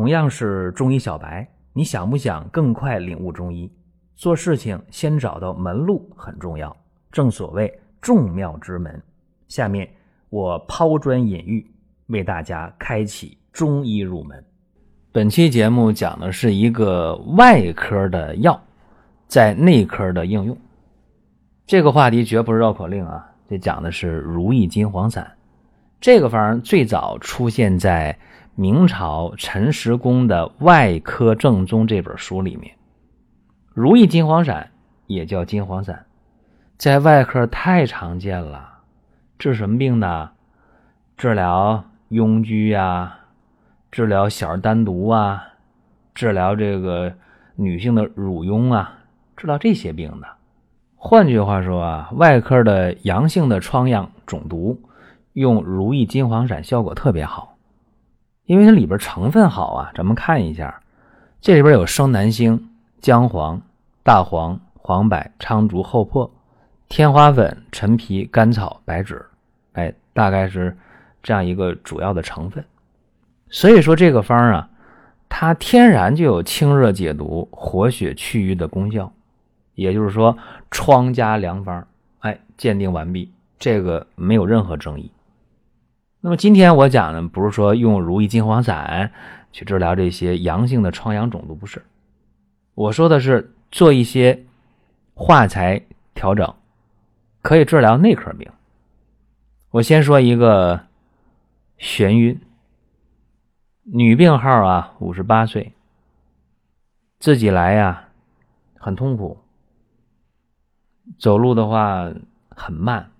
同样是中医小白，你想不想更快领悟中医？做事情先找到门路很重要，正所谓众妙之门。下面我抛砖引玉，为大家开启中医入门。本期节目讲的是一个外科的药在内科的应用。这个话题绝不是绕口令啊，这讲的是如意金黄散。这个方最早出现在明朝陈时公的《外科正宗》这本书里面。如意金黄散也叫金黄散，在外科太常见了。治什么病呢？治疗痈疽呀，治疗小儿单独啊，治疗这个女性的乳痈啊，治疗这些病的。换句话说啊，外科的阳性的疮疡肿毒。用如意金黄散效果特别好，因为它里边成分好啊。咱们看一下，这里边有生南星、姜黄、大黄、黄柏、苍竹、厚朴、天花粉、陈皮、甘草、白芷，哎，大概是这样一个主要的成分。所以说这个方啊，它天然就有清热解毒、活血祛瘀的功效。也就是说，疮家良方，哎，鉴定完毕，这个没有任何争议。那么今天我讲的不是说用如意金黄散去治疗这些阳性的疮疡肿毒，不是。我说的是做一些化材调整，可以治疗内科病。我先说一个眩晕，女病号啊，五十八岁，自己来呀，很痛苦，走路的话很慢，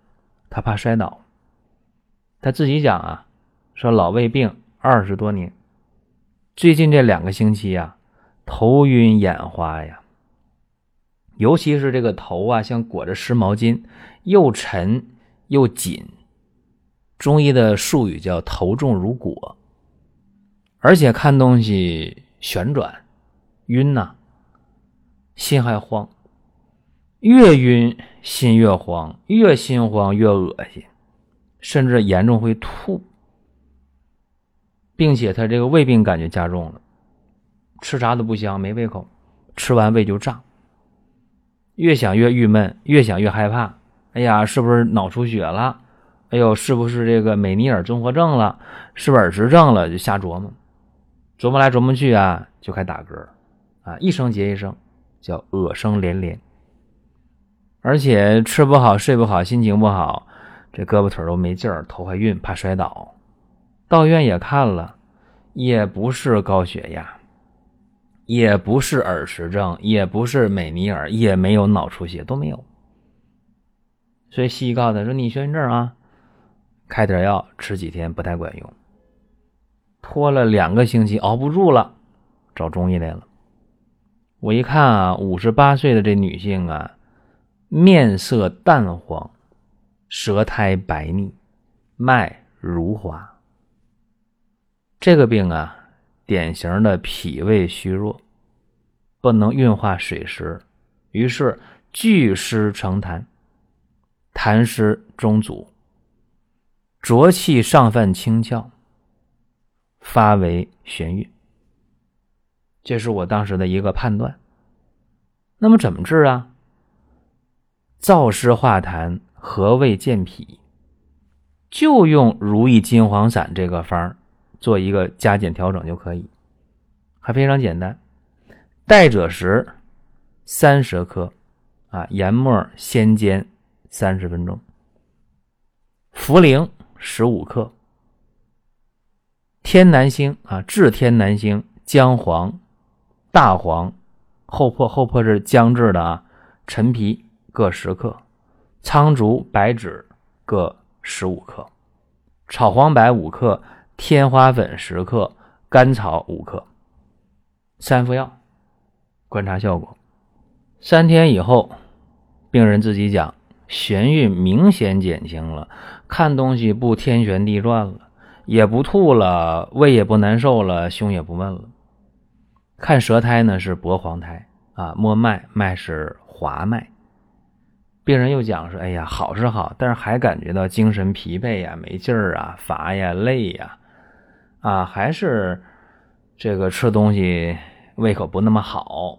她怕摔倒。他自己讲啊，说老胃病二十多年，最近这两个星期呀，头晕眼花呀，尤其是这个头啊，像裹着湿毛巾，又沉又紧。中医的术语叫头重如裹，而且看东西旋转，晕呐，心还慌，越晕心越慌，越心慌越恶心。甚至严重会吐，并且他这个胃病感觉加重了，吃啥都不香，没胃口，吃完胃就胀，越想越郁闷，越想越害怕。哎呀，是不是脑出血了？哎呦，是不是这个美尼尔综合症了？是不是耳石症了？就瞎琢磨，琢磨来琢磨去啊，就开打嗝，啊，一声接一声，叫恶声连连，而且吃不好，睡不好，心情不好。这胳膊腿都没劲儿，头还晕，怕摔倒。到医院也看了，也不是高血压，也不是耳石症，也不是美尼尔，也没有脑出血，都没有。所以西医告诉他说：“你眩晕症啊，开点药吃几天不太管用。”拖了两个星期，熬不住了，找中医来了。我一看啊，五十八岁的这女性啊，面色淡黄。舌苔白腻，脉如滑。这个病啊，典型的脾胃虚弱，不能运化水湿，于是聚湿成痰，痰湿中阻，浊气上泛清窍，发为眩晕。这是我当时的一个判断。那么怎么治啊？燥湿化痰。和胃健脾，就用如意金黄散这个方做一个加减调整就可以，还非常简单。代赭石三十克，啊，研末先煎三十分钟。茯苓十五克，天南星啊，治天南星，姜黄、大黄、厚朴，厚朴是姜制的啊，陈皮各十克。苍术、白芷各十五克，炒黄柏五克，天花粉十克，甘草五克，三副药，观察效果。三天以后，病人自己讲，眩晕明显减轻了，看东西不天旋地转了，也不吐了，胃也不难受了，胸也不闷了。看舌苔呢是薄黄苔啊，摸脉脉是滑脉。病人又讲说：“哎呀，好是好，但是还感觉到精神疲惫呀，没劲儿啊，乏呀，累呀，啊，还是这个吃东西胃口不那么好，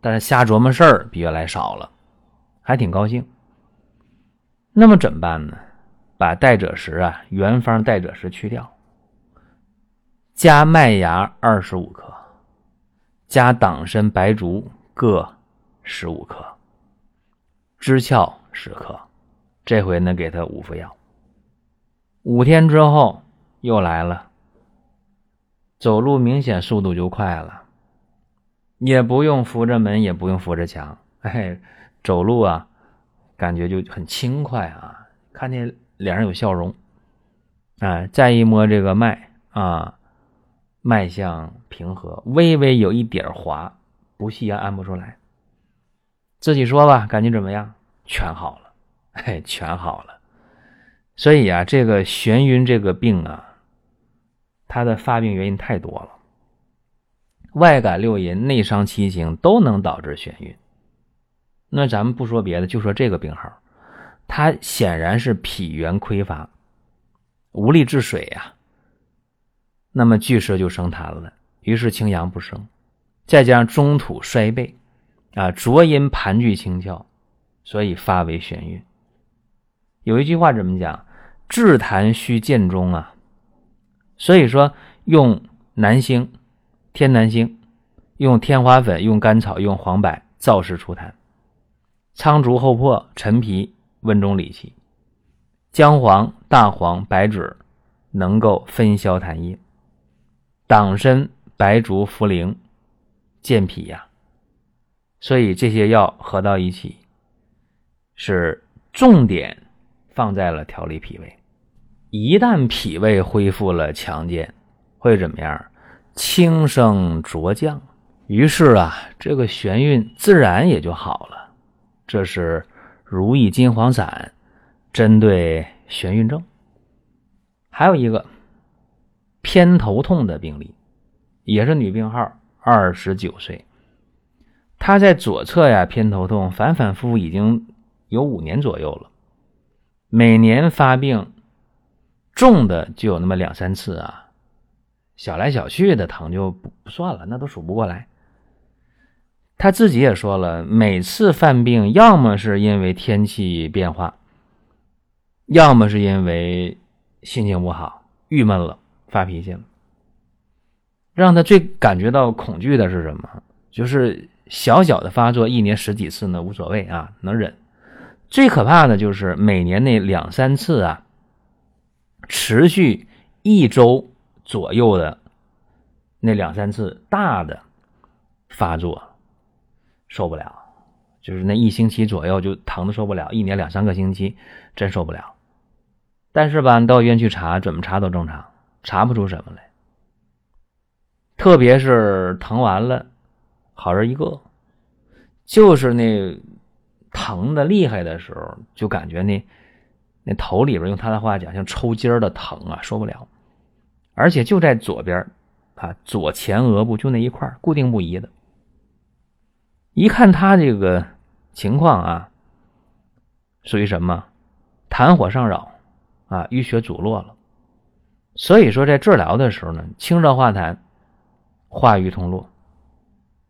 但是瞎琢磨事儿比原来少了，还挺高兴。那么怎么办呢？把代赭石啊，原方代赭石去掉，加麦芽二十五克，加党参、白术各十五克，知壳十克。这回呢，给他五副药。五天之后又来了。走路明显速度就快了，也不用扶着门，也不用扶着墙，哎，走路啊，感觉就很轻快啊，看见脸上有笑容，哎，再一摸这个脉啊，脉象平和，微微有一点滑，不细也按不出来。自己说吧，感觉怎么样？全好了，哎，全好了。所以啊，这个眩晕这个病啊。它的发病原因太多了，外感六淫、内伤七情都能导致眩晕。那咱们不说别的，就说这个病号，它显然是脾元匮乏，无力治水呀。那么巨蛇就生痰了，于是清阳不生，再加上中土衰备，啊，浊音盘踞清窍，所以发为眩晕。有一句话怎么讲？治痰须见中啊。所以说，用南星、天南星，用天花粉，用甘草，用黄柏，燥湿除痰；苍术、厚朴、陈皮、温中理气；姜黄、大黄、白芷能够分消痰液；党参、白术、茯苓健脾呀。所以这些药合到一起，是重点放在了调理脾胃。一旦脾胃恢复了强健，会怎么样？轻升浊降，于是啊，这个眩晕自然也就好了。这是如意金黄散针对眩晕症。还有一个偏头痛的病例，也是女病号，二十九岁，他在左侧呀偏头痛反反复复已经有五年左右了，每年发病。重的就有那么两三次啊，小来小去的疼就不算了，那都数不过来。他自己也说了，每次犯病，要么是因为天气变化，要么是因为心情不好、郁闷了、发脾气了。让他最感觉到恐惧的是什么？就是小小的发作，一年十几次呢，无所谓啊，能忍。最可怕的就是每年那两三次啊。持续一周左右的那两三次大的发作，受不了，就是那一星期左右就疼的受不了，一年两三个星期真受不了。但是吧，你到医院去查，怎么查都正常，查不出什么来。特别是疼完了，好人一个，就是那疼的厉害的时候，就感觉那。那头里边用他的话讲，像抽筋儿的疼啊，受不了，而且就在左边啊，左前额部就那一块固定不移的。一看他这个情况啊，属于什么？痰火上扰啊，淤血阻络了。所以说，在治疗的时候呢，清热化痰，化瘀通络，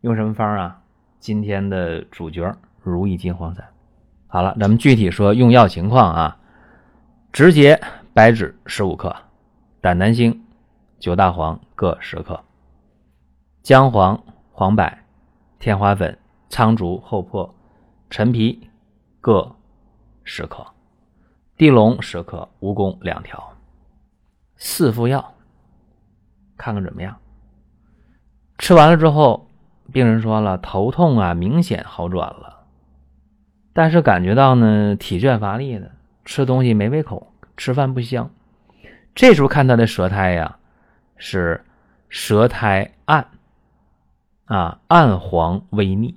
用什么方啊？今天的主角如意金黄散。好了，咱们具体说用药情况啊。直接白芷十五克，胆南星、九大黄各十克，姜黄、黄柏、天花粉、苍术、厚朴、陈皮各十克，地龙十克，蜈蚣两条，四副药，看看怎么样？吃完了之后，病人说了，头痛啊明显好转了，但是感觉到呢体倦乏力的。吃东西没胃口，吃饭不香。这时候看他的舌苔呀，是舌苔暗，啊，暗黄微腻，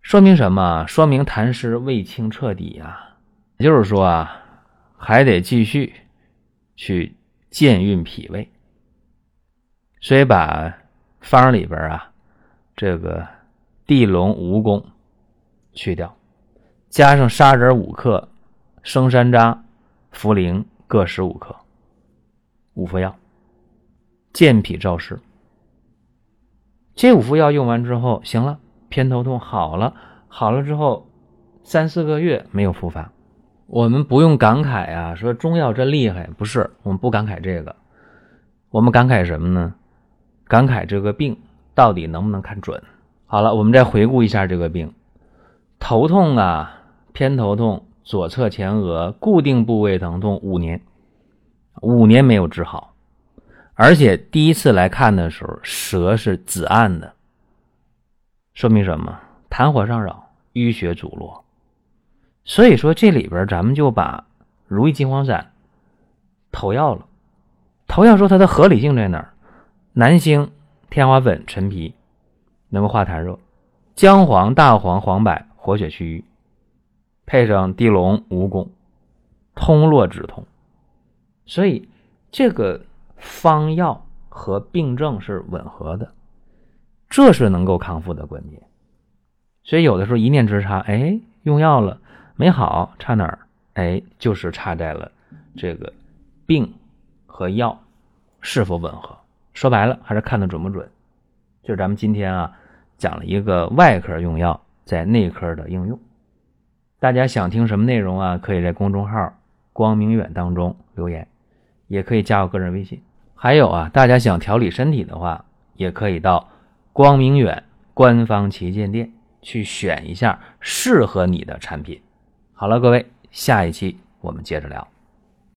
说明什么？说明痰湿未清彻底啊。也就是说啊，还得继续去健运脾胃。所以把方里边啊，这个地龙、蜈蚣去掉，加上砂仁五克。生山楂、茯苓各十五克，五副药，健脾燥湿。这五副药用完之后，行了，偏头痛好了，好了之后三四个月没有复发。我们不用感慨啊，说中药真厉害，不是，我们不感慨这个，我们感慨什么呢？感慨这个病到底能不能看准？好了，我们再回顾一下这个病，头痛啊，偏头痛，左侧前额固定部位疼痛五年，五年没有治好，而且第一次来看的时候，舌是紫暗的，说明什么？痰火上扰，淤血阻络。所以说这里边咱们就把如意金黄散投药了。投药说它的合理性在哪儿？南星、天花粉、陈皮能够化痰热，姜黄、大黄、黄柏活血祛瘀，配上地龙、蜈蚣，通络止痛。所以这个方药和病症是吻合的，这是能够康复的关键。所以有的时候一念之差，哎，用药了。没好差哪儿？哎，就是差在了这个病和药是否吻合。说白了，还是看的准不准。就是咱们今天啊讲了一个外科用药在内科的应用。大家想听什么内容啊？可以在公众号“光明远”当中留言，也可以加我个人微信。还有啊，大家想调理身体的话，也可以到光明远官方旗舰店去选一下适合你的产品。好了，各位，下一期我们接着聊。